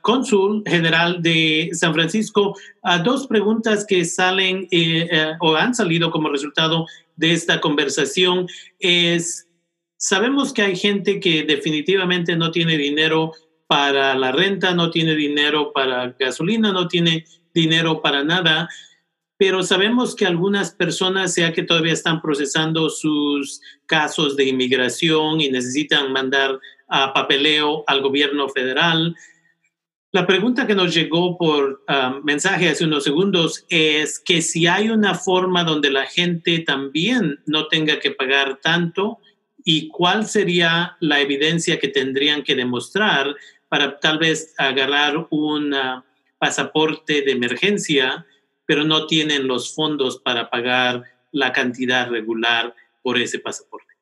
cónsul general de San Francisco. a dos preguntas que salen eh, eh, o han salido como resultado de esta conversación es... Sabemos que hay gente que definitivamente no tiene dinero para la renta, no tiene dinero para gasolina, no tiene dinero para nada, pero sabemos que algunas personas, sea que todavía están procesando sus casos de inmigración y necesitan mandar a papeleo al gobierno federal, la pregunta que nos llegó por ah, mensaje hace unos segundos es que si hay una forma donde la gente también no tenga que pagar tanto y cuál sería la evidencia que tendrían que demostrar para tal vez agarrar un pasaporte de emergencia, pero no tienen los fondos para pagar la cantidad regular por ese pasaporte.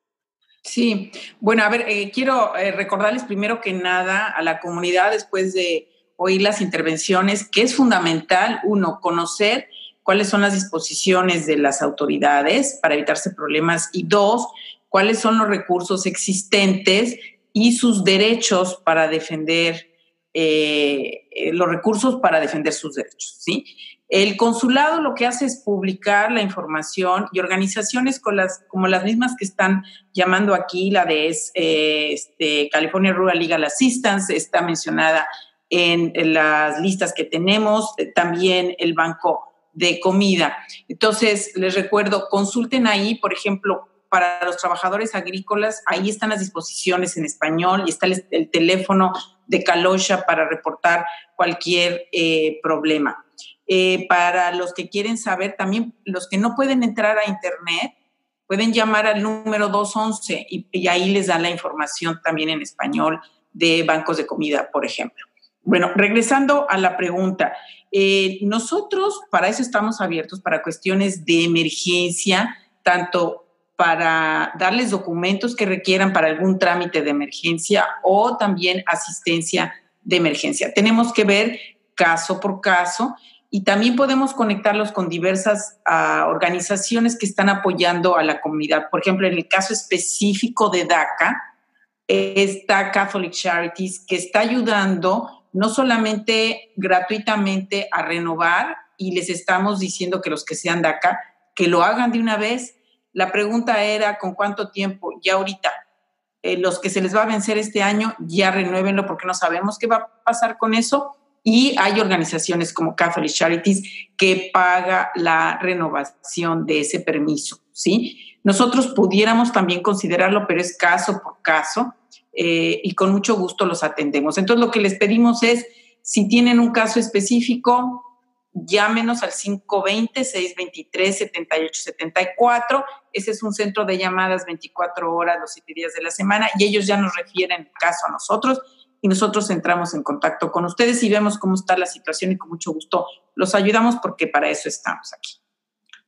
Sí, bueno, a ver, eh, quiero eh, recordarles primero que nada a la comunidad después de oír las intervenciones que es fundamental, uno, conocer cuáles son las disposiciones de las autoridades para evitarse problemas y dos, cuáles son los recursos existentes y sus derechos para defender, eh, eh, los recursos para defender sus derechos, ¿sí? El consulado lo que hace es publicar la información y organizaciones como las mismas que están llamando aquí, la de eh, este, California Rural Legal Assistance, está mencionada en, en las listas que tenemos, también el Banco de Comida. Entonces, les recuerdo, consulten ahí, por ejemplo, para los trabajadores agrícolas, ahí están las disposiciones en español y está el, teléfono de Calosha para reportar cualquier eh, problema. Eh, para los que quieren saber, también los que no pueden entrar a Internet, pueden llamar al número 211 y, ahí les dan la información también en español de bancos de comida, por ejemplo. Bueno, regresando a la pregunta, eh, nosotros para eso estamos abiertos para cuestiones de emergencia, tanto para darles documentos que requieran para algún trámite de emergencia o también asistencia de emergencia. Tenemos que ver caso por caso y también podemos conectarlos con diversas ah, organizaciones que están apoyando a la comunidad. Por ejemplo, en el caso específico de DACA, está Catholic Charities que está ayudando no solamente gratuitamente a renovar y les estamos diciendo que los que sean DACA, que lo hagan de una vez, la pregunta era con cuánto tiempo, ya ahorita. Eh, los que se les va a vencer este año, ya renuévenlo porque no sabemos qué va a pasar con eso. Y hay organizaciones como Catholic Charities que paga la renovación de ese permiso, ¿sí? Nosotros pudiéramos también considerarlo, pero es caso por caso eh, y con mucho gusto los atendemos. Entonces, lo que les pedimos es, si tienen un caso específico, llámenos al 520-623-7874. Ese es un centro de llamadas 24 horas, los 7 días de la semana, y ellos ya nos refieren el caso a nosotros y nosotros entramos en contacto con ustedes y vemos cómo está la situación y con mucho gusto los ayudamos porque para eso estamos aquí.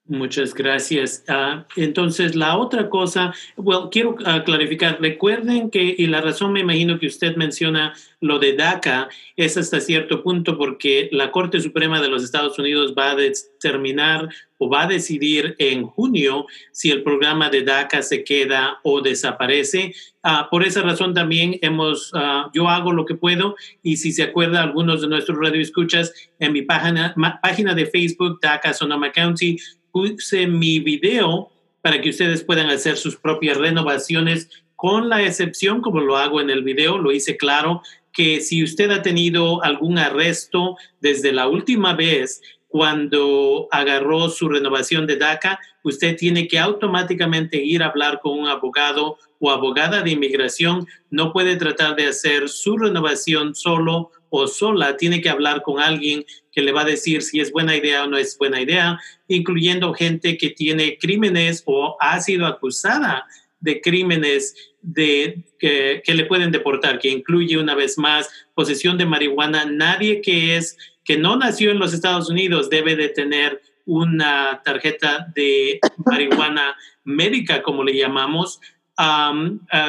Muchas gracias. Ah, entonces, la otra cosa, bueno, quiero ah, clarificar, recuerden que, y la razón me imagino que usted menciona lo de DACA, es hasta cierto punto porque la Corte Suprema de los Estados Unidos va a determinar o va a decidir en junio si el programa de DACA se queda o desaparece. Ah, por esa razón también hemos, yo hago lo que puedo y si se acuerda algunos de nuestros radioescuchas en mi página, página de Facebook, DACA Sonoma County, puse mi video para que ustedes puedan hacer sus propias renovaciones, con la excepción, como lo hago en el video, lo hice claro, que si usted ha tenido algún arresto desde la última vez cuando agarró su renovación de DACA, usted tiene que automáticamente ir a hablar con un abogado o abogada de inmigración. No puede tratar de hacer su renovación solo o sola, tiene que hablar con alguien que le va a decir si es buena idea o no es buena idea, incluyendo gente que tiene crímenes o ha sido acusada de crímenes de, que, le pueden deportar, que incluye una vez más posesión de marihuana. Nadie que es que no nació en los Estados Unidos debe de tener una tarjeta de marihuana médica, como le llamamos,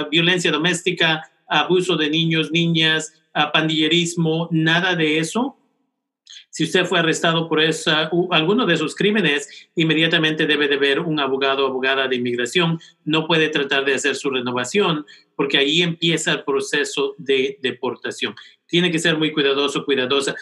violencia doméstica, abuso de niños, niñas, pandillerismo, nada de eso si usted fue arrestado por esa, alguno de esos crímenes, inmediatamente debe de ver un abogado o abogada de inmigración. No puede tratar de hacer su renovación porque ahí empieza el proceso de deportación. Tiene que ser muy cuidadoso, cuidadosa.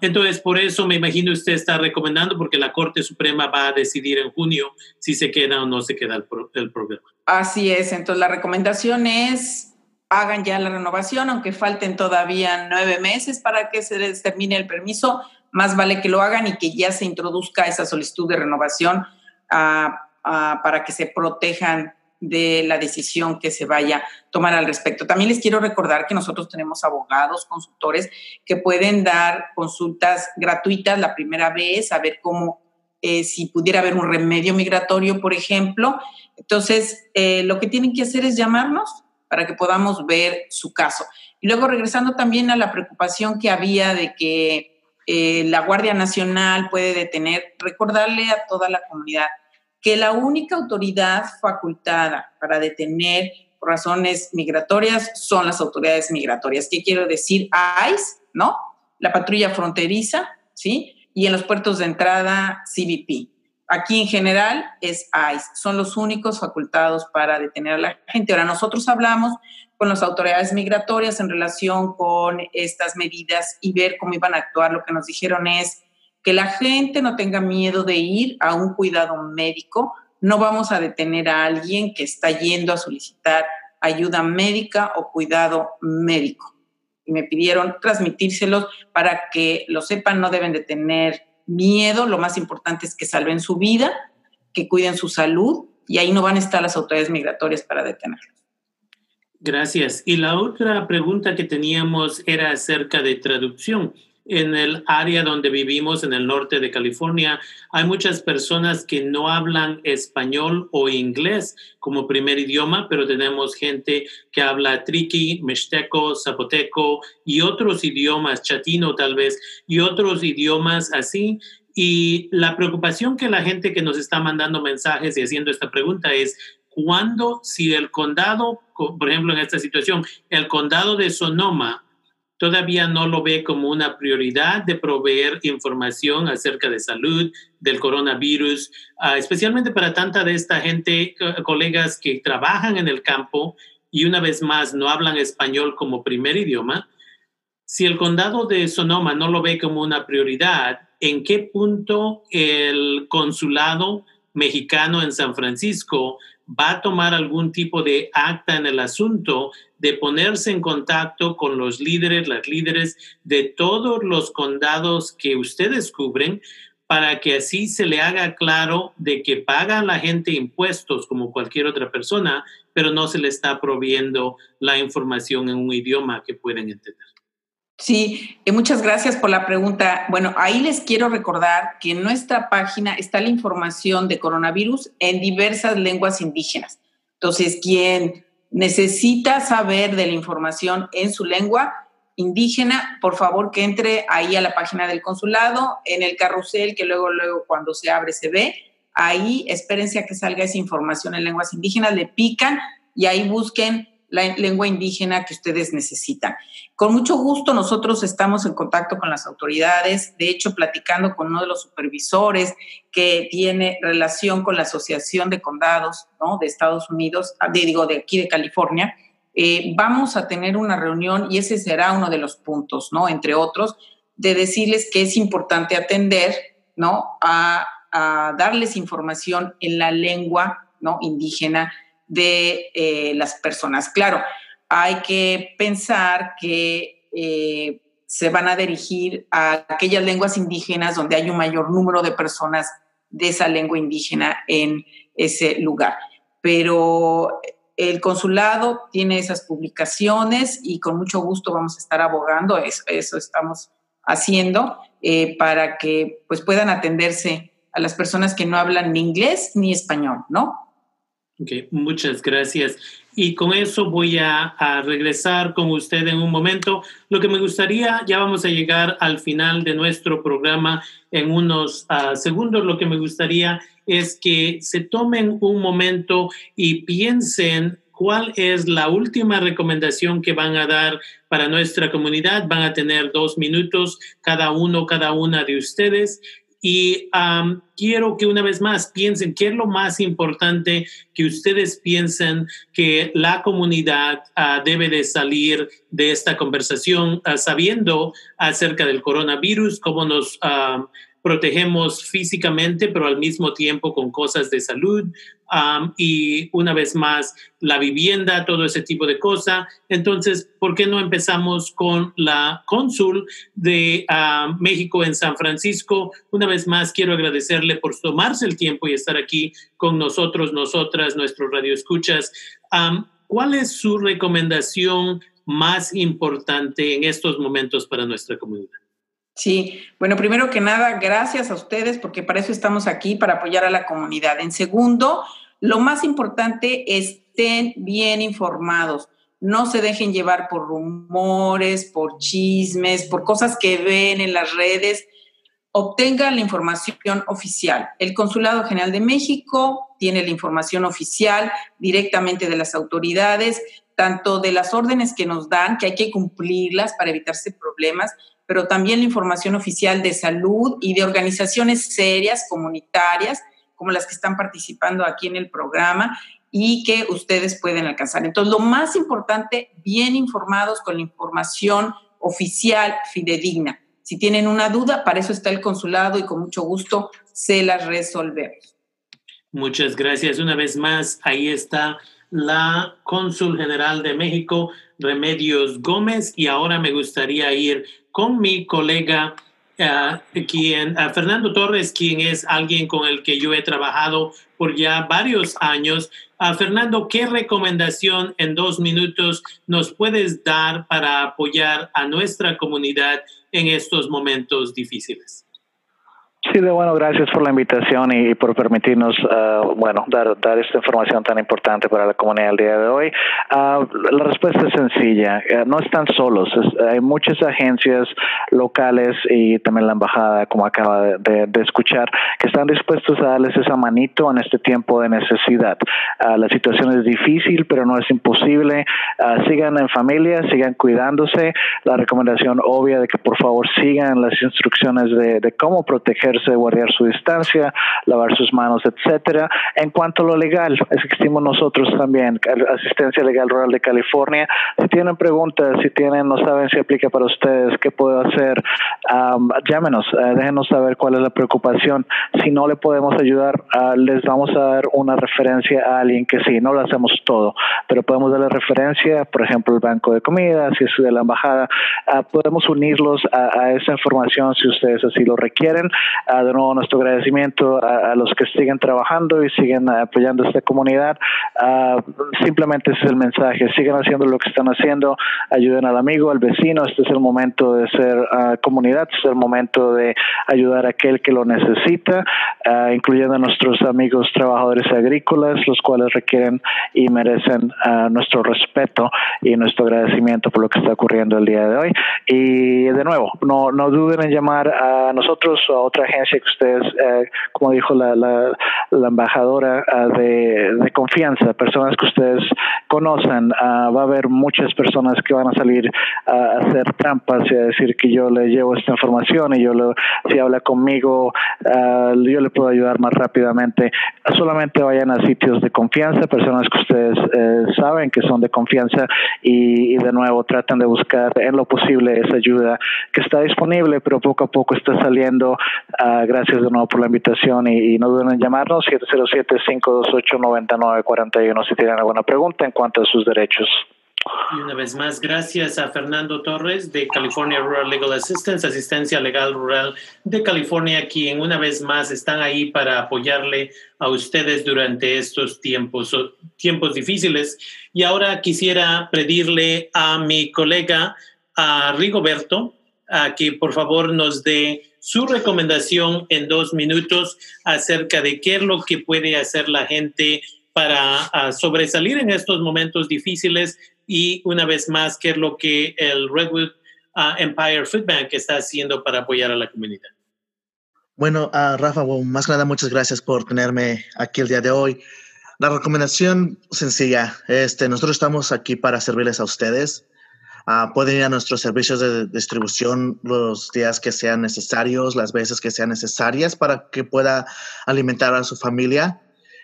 entonces, por eso me imagino usted está recomendando, porque la Corte Suprema va a decidir en junio si se queda o no se queda el, el programa. Así es, entonces la recomendación es hagan ya la renovación, aunque falten todavía nueve meses para que se les termine el permiso, más vale que lo hagan y que ya se introduzca esa solicitud de renovación ah, ah, para que se protejan de la decisión que se vaya a tomar al respecto. También les quiero recordar que nosotros tenemos abogados, consultores que pueden dar consultas gratuitas la primera vez, a ver cómo, eh, si pudiera haber un remedio migratorio, por ejemplo. Entonces, eh, lo que tienen que hacer es llamarnos para que podamos ver su caso. Y luego regresando también a la preocupación que había de que eh, la Guardia Nacional puede detener, recordarle a toda la comunidad que la única autoridad facultada para detener por razones migratorias son las autoridades migratorias. ¿Qué quiero decir? ICE, ¿no? La patrulla fronteriza, ¿sí? Y en los puertos de entrada, CBP. Aquí en general es ICE, son los únicos facultados para detener a la gente. Ahora nosotros hablamos con las autoridades migratorias en relación con estas medidas y ver cómo iban a actuar. Lo que nos dijeron es que la gente no tenga miedo de ir a un cuidado médico. No vamos a detener a alguien que está yendo a solicitar ayuda médica o cuidado médico. Y me pidieron transmitírselos para que lo sepan, no deben de tener miedo, lo más importante es que salven su vida, que cuiden su salud y ahí no van a estar las autoridades migratorias para detenerlos. Gracias. Y la otra pregunta que teníamos era acerca de traducción en el área donde vivimos, en el norte de California, hay muchas personas que no hablan español o inglés como primer idioma, pero tenemos gente que habla triqui, mixteco, zapoteco y otros idiomas, chatino tal vez, y otros idiomas así. Y la preocupación que la gente que nos está mandando mensajes y haciendo esta pregunta es, ¿cuándo, si el condado, por ejemplo, en esta situación, el condado de Sonoma todavía no lo ve como una prioridad de proveer información acerca de salud, del coronavirus, ah, especialmente para tanta de esta gente, colegas que trabajan en el campo y una vez más no hablan español como primer idioma. Si el condado de Sonoma no lo ve como una prioridad, ¿en qué punto el consulado mexicano en San Francisco va a tomar algún tipo de acta en el asunto de ponerse en contacto con los líderes, las líderes de todos los condados que ustedes cubren para que así se le haga claro de que paga la gente impuestos como cualquier otra persona, pero no se le está proviendo la información en un idioma que pueden entender. Sí, eh, muchas gracias por la pregunta. Bueno, ahí les quiero recordar que en nuestra página está la información de coronavirus en diversas lenguas indígenas. Entonces, quien necesita saber de la información en su lengua indígena, por favor que entre ahí a la página del consulado, en el carrusel que luego, luego cuando se abre se ve. ahí espérense a que salga esa información en lenguas indígenas, le pican y ahí busquen la lengua indígena que ustedes necesitan. Con mucho gusto nosotros estamos en contacto con las autoridades, de hecho platicando con uno de los supervisores que tiene relación con la Asociación de Condados de Estados Unidos, ah, digo, de aquí de California. Eh, vamos a tener una reunión y ese será uno de los puntos, ¿no? Entre otros, de decirles que es importante atender, ¿no? A, a darles información en la lengua, ¿no? Indígena de eh, las personas. Claro, hay que pensar que eh, se van a dirigir a aquellas lenguas indígenas donde hay un mayor número de personas de esa lengua indígena en ese lugar. Pero el consulado tiene esas publicaciones y con mucho gusto vamos a estar abogando, eso, eso estamos haciendo, eh, para que pues, puedan atenderse a las personas que no hablan ni inglés ni español, ¿no? Okay, muchas gracias. Y con eso voy a, regresar con usted en un momento. Lo que me gustaría, ya vamos a llegar al final de nuestro programa en unos ah, segundos, lo que me gustaría es que se tomen un momento y piensen cuál es la última recomendación que van a dar para nuestra comunidad. Van a tener dos minutos cada uno, cada una de ustedes y quiero que una vez más piensen qué es lo más importante que ustedes piensen que la comunidad ah, debe de salir de esta conversación ah, sabiendo acerca del coronavirus, cómo nos protegemos físicamente, pero al mismo tiempo con cosas de salud y una vez más la vivienda, todo ese tipo de cosas. Entonces, ¿por qué no empezamos con la cónsul de México en San Francisco? Una vez más, quiero agradecerle por tomarse el tiempo y estar aquí con nosotros, nosotras, nuestros radioescuchas. ¿Cuál es su recomendación más importante en estos momentos para nuestra comunidad? Sí, bueno, primero que nada, gracias a ustedes porque para eso estamos aquí, para apoyar a la comunidad. En segundo, lo más importante, estén bien informados. No se dejen llevar por rumores, por chismes, por cosas que ven en las redes. Obtengan la información oficial. El Consulado General de México tiene la información oficial directamente de las autoridades, tanto de las órdenes que nos dan, que hay que cumplirlas para evitarse problemas, pero también la información oficial de salud y de organizaciones serias, comunitarias, como las que están participando aquí en el programa y que ustedes pueden alcanzar. Entonces, lo más importante, bien informados con la información oficial fidedigna. Si tienen una duda, para eso está el consulado y con mucho gusto se las resolvemos. Muchas gracias. Una vez más, ahí está la cónsul general de México, Remedios Gómez, y ahora me gustaría ir con mi colega, uh, quien, uh, Fernando Torres, quien es alguien con el que yo he trabajado por ya varios años. Uh, Fernando, ¿qué recomendación en dos minutos nos puedes dar para apoyar a nuestra comunidad en estos momentos difíciles? Sí, de bueno, gracias por la invitación y, por permitirnos, uh, bueno, dar, dar esta información tan importante para la comunidad el día de hoy. Uh, la respuesta es sencilla, uh, no están solos, hay muchas agencias locales y también la embajada, como acaba de, de, escuchar, que están dispuestos a darles esa manito en este tiempo de necesidad. la situación es difícil, pero no es imposible. sigan en familia, sigan cuidándose. La recomendación obvia de que por favor sigan las instrucciones de, de cómo proteger de guardar su distancia, lavar sus manos, etcétera. En cuanto a lo legal, existimos nosotros también, Asistencia Legal Rural de California. Si tienen preguntas, si tienen, no saben si aplica para ustedes, qué puedo hacer, llámenos, uh, déjenos saber cuál es la preocupación. Si no le podemos ayudar, uh, les vamos a dar una referencia a alguien que sí, no lo hacemos todo, pero podemos darle referencia, por ejemplo, el banco de comida, si es de la embajada, uh, podemos unirlos a esa información si ustedes así lo requieren de nuevo nuestro agradecimiento a, los que siguen trabajando y siguen apoyando esta comunidad. simplemente ese es el mensaje, sigan haciendo lo que están haciendo, ayuden al amigo, al vecino, este es el momento de ser comunidad, este es el momento de ayudar a aquel que lo necesita, incluyendo a nuestros amigos trabajadores agrícolas, los cuales requieren y merecen nuestro respeto y nuestro agradecimiento por lo que está ocurriendo el día de hoy. Y de nuevo, no, no duden en llamar a nosotros o a otra emergencia que ustedes, eh, como dijo la, la, embajadora, ah, de, de, confianza, personas que ustedes conocen. Ah, va a haber muchas personas que van a salir a hacer trampas y a decir que yo le llevo esta información y yo lo, si habla conmigo, uh, yo le puedo ayudar más rápidamente. Solamente vayan a sitios de confianza, personas que ustedes eh, saben que son de confianza y, de nuevo traten de buscar en lo posible esa ayuda que está disponible, pero poco a poco está saliendo. Uh, gracias de nuevo por la invitación y, y no duden en llamarnos 707-528-9941 si tienen alguna pregunta en cuanto a sus derechos. Y una vez más, gracias a Fernando Torres de California Rural Legal Assistance, Asistencia Legal Rural de California, quien una vez más están ahí para apoyarle a ustedes durante estos tiempos, tiempos difíciles. Y ahora quisiera pedirle a mi colega, a Rigoberto, a que por favor nos dé su recomendación en dos minutos acerca de qué es lo que puede hacer la gente para sobresalir en estos momentos difíciles y una vez más, qué es lo que el Redwood ah, Empire Food Bank está haciendo para apoyar a la comunidad. Bueno, uh, Rafa, más que nada, muchas gracias por tenerme aquí el día de hoy. La recomendación sencilla, este, nosotros estamos aquí para servirles a ustedes. Uh, pueden ir a nuestros servicios de distribución los días que sean necesarios, las veces que sean necesarias para que pueda alimentar a su familia.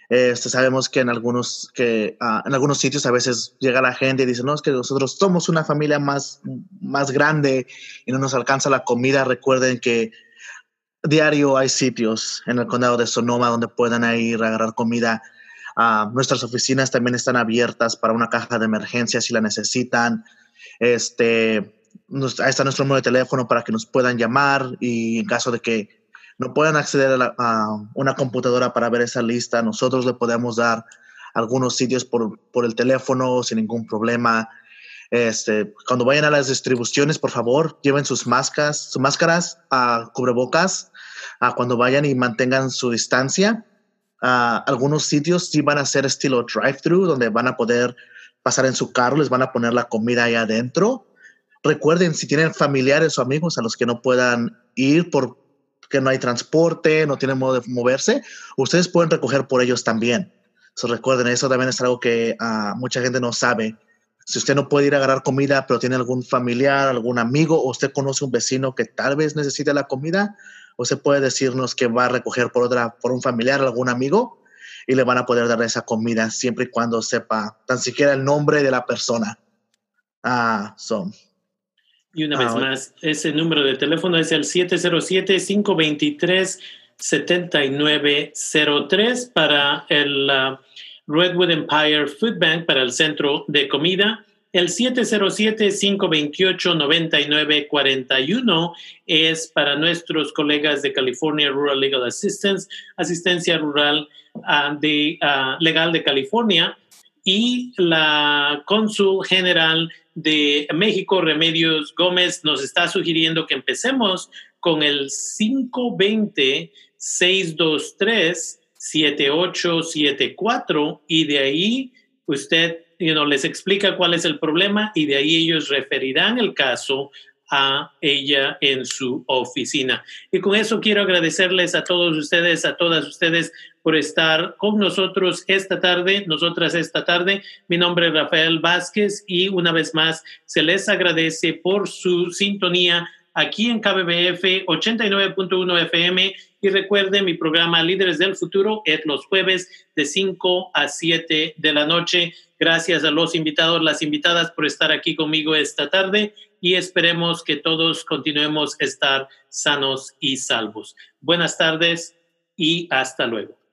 Este, sabemos que en algunos, que, ah, en algunos sitios a veces llega la gente y dice, no, es que nosotros somos una familia más, más grande y no nos alcanza la comida. Recuerden que diario hay sitios en el condado de Sonoma donde puedan ir a agarrar comida. Uh, nuestras oficinas también están abiertas para una caja de emergencia si la necesitan. Este, ahí está nuestro número de teléfono para que nos puedan llamar y en caso de que no pueden acceder a, una computadora para ver esa lista, nosotros le podemos dar algunos sitios por, por el teléfono sin ningún problema. Este, cuando vayan a las distribuciones, por favor, lleven sus máscaras, sus máscaras a cubrebocas a cuando vayan y mantengan su distancia. algunos sitios sí van a ser estilo drive-thru, donde van a poder pasar en su carro, les van a poner la comida ahí adentro. Recuerden, si tienen familiares o amigos a los que no puedan ir por que no hay transporte, no tienen modo de moverse, ustedes pueden recoger por ellos también. So, recuerden, eso también es algo que uh, mucha gente no sabe. Si usted no puede ir a agarrar comida, pero tiene algún familiar, algún amigo, o usted conoce un vecino que tal vez necesite la comida, usted puede decirnos que va a recoger por otra, por un familiar, algún amigo, y le van a poder dar esa comida siempre y cuando sepa tan siquiera el nombre de la persona. Ah, son. Y una vez ah, más, ese número de teléfono es el 707-523-7903 para el uh, Redwood Empire Food Bank, para el centro de comida. El 707-528-9941 es para nuestros colegas de California Rural Legal Assistance, asistencia rural uh, de, uh, legal de California y la cónsul general de México, Remedios Gómez, nos está sugiriendo que empecemos con el 520-623-7874 y de ahí usted les explica cuál es el problema y de ahí ellos referirán el caso a ella en su oficina. Y con eso quiero agradecerles a todos ustedes, a todas ustedes por estar con nosotros esta tarde, nosotras esta tarde. Mi nombre es Rafael Vázquez y una vez más se les agradece por su sintonía aquí en KBBF 89.1 FM y recuerden mi programa Líderes del Futuro es los jueves de 5 a 7 de la noche. Gracias a los invitados, las invitadas por estar aquí conmigo esta tarde y esperemos que todos continuemos a estar sanos y salvos. Buenas tardes y hasta luego.